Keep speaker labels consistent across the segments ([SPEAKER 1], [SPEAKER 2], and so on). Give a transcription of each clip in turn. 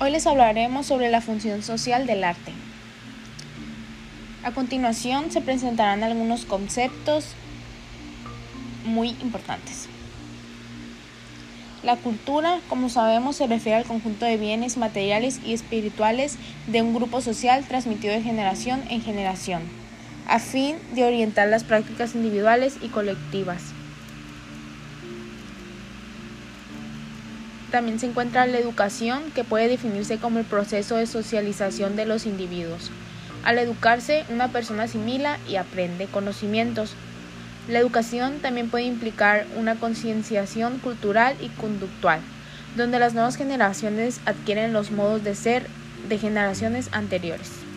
[SPEAKER 1] Hoy les hablaremos sobre la función social del arte. A continuación se presentarán algunos conceptos muy importantes. La cultura, como sabemos, se refiere al conjunto de bienes materiales y espirituales de un grupo social transmitido de generación en generación, a fin de orientar las prácticas individuales y colectivas. También se encuentra la educación, que puede definirse como el proceso de socialización de los individuos. Al educarse, una persona asimila y aprende conocimientos. La educación también puede implicar una concienciación cultural y conductual, donde las nuevas generaciones adquieren los modos de ser de generaciones anteriores.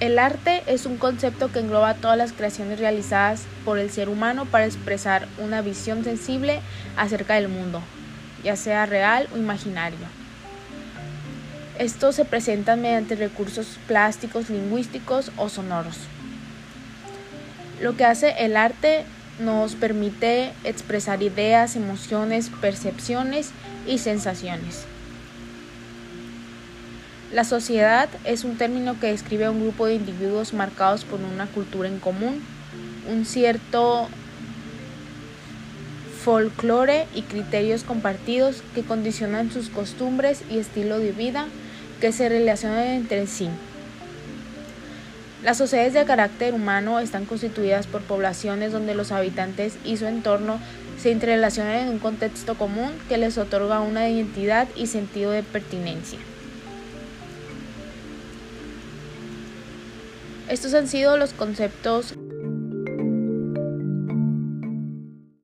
[SPEAKER 1] El arte es un concepto que engloba todas las creaciones realizadas por el ser humano para expresar una visión sensible acerca del mundo, ya sea real o imaginario. Estos se presentan mediante recursos plásticos, lingüísticos o sonoros. Lo que hace el arte nos permite expresar ideas, emociones, percepciones y sensaciones. La sociedad es un término que describe a un grupo de individuos marcados por una cultura en común, un cierto folclore y criterios compartidos que condicionan sus costumbres y estilo de vida que se relacionan entre sí. Las sociedades de carácter humano están constituidas por poblaciones donde los habitantes y su entorno se interrelacionan en un contexto común que les otorga una identidad y sentido de pertinencia. Estos han sido los conceptos